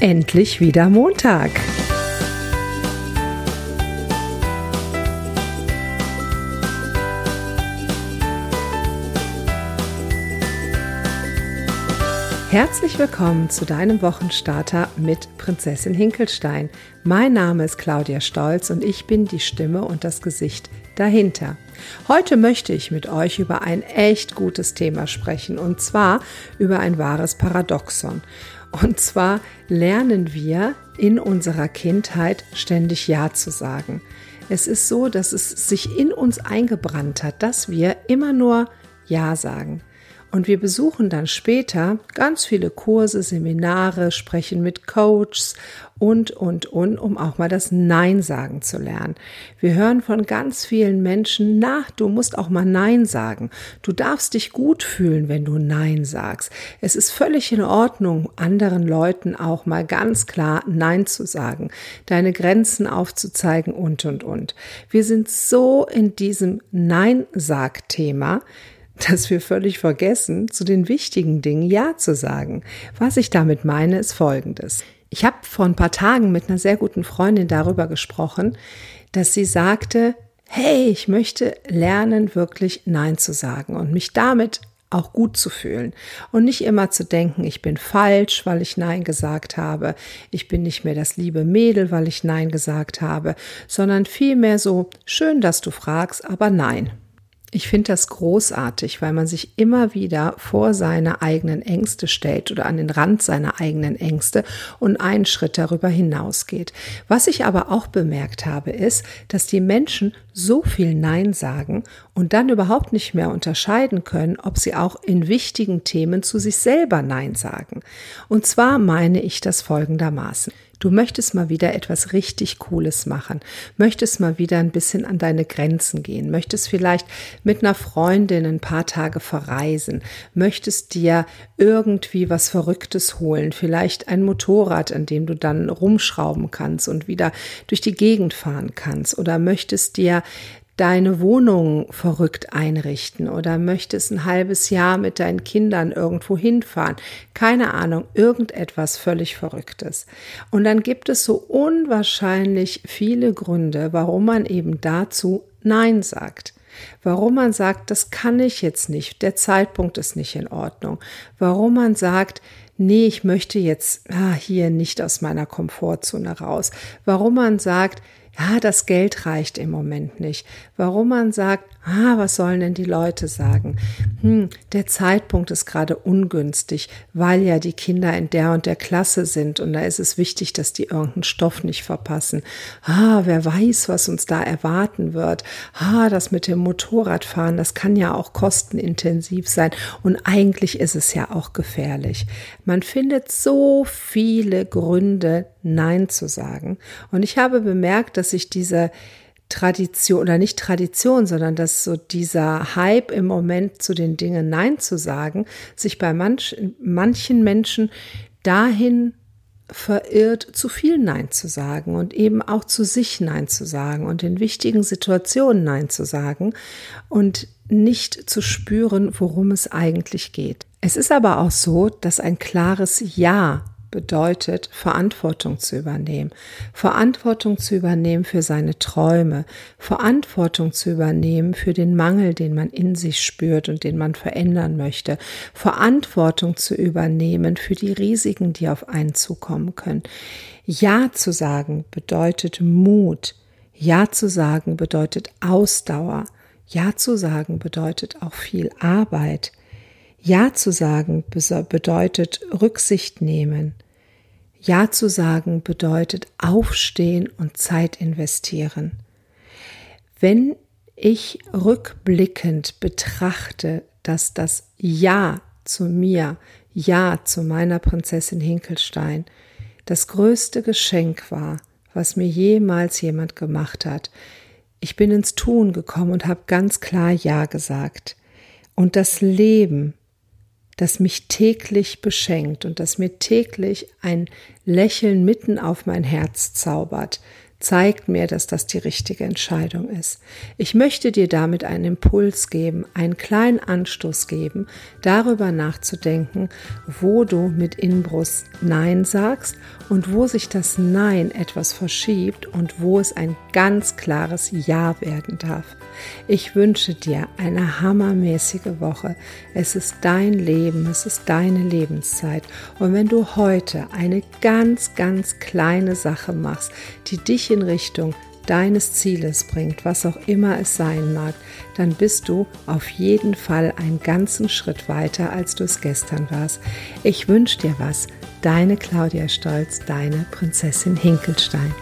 Endlich wieder Montag. Herzlich willkommen zu deinem Wochenstarter mit Prinzessin Hinkelstein. Mein Name ist Claudia Stolz und ich bin die Stimme und das Gesicht dahinter. Heute möchte ich mit euch über ein echt gutes Thema sprechen und zwar über ein wahres Paradoxon. Und zwar lernen wir in unserer Kindheit ständig Ja zu sagen. Es ist so, dass es sich in uns eingebrannt hat, dass wir immer nur Ja sagen. Und wir besuchen dann später ganz viele Kurse, Seminare, sprechen mit Coaches und, und, und, um auch mal das Nein sagen zu lernen. Wir hören von ganz vielen Menschen, na, du musst auch mal Nein sagen. Du darfst dich gut fühlen, wenn du Nein sagst. Es ist völlig in Ordnung, anderen Leuten auch mal ganz klar Nein zu sagen, deine Grenzen aufzuzeigen und, und, und. Wir sind so in diesem Nein-Sag-Thema, dass wir völlig vergessen, zu den wichtigen Dingen Ja zu sagen. Was ich damit meine, ist Folgendes. Ich habe vor ein paar Tagen mit einer sehr guten Freundin darüber gesprochen, dass sie sagte, hey, ich möchte lernen, wirklich Nein zu sagen und mich damit auch gut zu fühlen und nicht immer zu denken, ich bin falsch, weil ich Nein gesagt habe, ich bin nicht mehr das liebe Mädel, weil ich Nein gesagt habe, sondern vielmehr so, schön, dass du fragst, aber nein. Ich finde das großartig, weil man sich immer wieder vor seine eigenen Ängste stellt oder an den Rand seiner eigenen Ängste und einen Schritt darüber hinausgeht. Was ich aber auch bemerkt habe, ist, dass die Menschen so viel Nein sagen und dann überhaupt nicht mehr unterscheiden können, ob sie auch in wichtigen Themen zu sich selber Nein sagen. Und zwar meine ich das folgendermaßen. Du möchtest mal wieder etwas richtig Cooles machen, möchtest mal wieder ein bisschen an deine Grenzen gehen, möchtest vielleicht mit einer Freundin ein paar Tage verreisen, möchtest dir irgendwie was Verrücktes holen, vielleicht ein Motorrad, an dem du dann rumschrauben kannst und wieder durch die Gegend fahren kannst. Oder möchtest dir deine Wohnung verrückt einrichten oder möchtest ein halbes Jahr mit deinen Kindern irgendwo hinfahren. Keine Ahnung, irgendetwas völlig Verrücktes. Und dann gibt es so unwahrscheinlich viele Gründe, warum man eben dazu Nein sagt. Warum man sagt, das kann ich jetzt nicht, der Zeitpunkt ist nicht in Ordnung. Warum man sagt, nee, ich möchte jetzt ah, hier nicht aus meiner Komfortzone raus. Warum man sagt, ja, das Geld reicht im Moment nicht. Warum man sagt, ah, was sollen denn die Leute sagen? Hm, der Zeitpunkt ist gerade ungünstig, weil ja die Kinder in der und der Klasse sind und da ist es wichtig, dass die irgendeinen Stoff nicht verpassen. Ah, wer weiß, was uns da erwarten wird. Ah, das mit dem Motorradfahren, das kann ja auch kostenintensiv sein und eigentlich ist es ja auch gefährlich. Man findet so viele Gründe, Nein zu sagen. Und ich habe bemerkt, dass sich diese Tradition oder nicht Tradition, sondern dass so dieser Hype im Moment zu den Dingen Nein zu sagen, sich bei manch, manchen Menschen dahin verirrt, zu viel Nein zu sagen und eben auch zu sich Nein zu sagen und in wichtigen Situationen Nein zu sagen und nicht zu spüren, worum es eigentlich geht. Es ist aber auch so, dass ein klares Ja bedeutet, Verantwortung zu übernehmen. Verantwortung zu übernehmen für seine Träume, Verantwortung zu übernehmen für den Mangel, den man in sich spürt und den man verändern möchte. Verantwortung zu übernehmen für die Risiken, die auf einen zukommen können. Ja zu sagen bedeutet Mut. Ja zu sagen bedeutet Ausdauer. Ja zu sagen bedeutet auch viel Arbeit. Ja zu sagen bedeutet Rücksicht nehmen. Ja zu sagen bedeutet aufstehen und Zeit investieren. Wenn ich rückblickend betrachte, dass das Ja zu mir, Ja zu meiner Prinzessin Hinkelstein, das größte Geschenk war, was mir jemals jemand gemacht hat. Ich bin ins Tun gekommen und habe ganz klar Ja gesagt. Und das Leben das mich täglich beschenkt und das mir täglich ein Lächeln mitten auf mein Herz zaubert, zeigt mir, dass das die richtige Entscheidung ist. Ich möchte dir damit einen Impuls geben, einen kleinen Anstoß geben, darüber nachzudenken, wo du mit Inbrust Nein sagst und wo sich das Nein etwas verschiebt und wo es ein ganz klares Ja werden darf. Ich wünsche dir eine hammermäßige Woche. Es ist dein Leben, es ist deine Lebenszeit. Und wenn du heute eine ganz, ganz kleine Sache machst, die dich in Richtung deines Zieles bringt, was auch immer es sein mag, dann bist du auf jeden Fall einen ganzen Schritt weiter, als du es gestern warst. Ich wünsche dir was. Deine Claudia Stolz, deine Prinzessin Hinkelstein.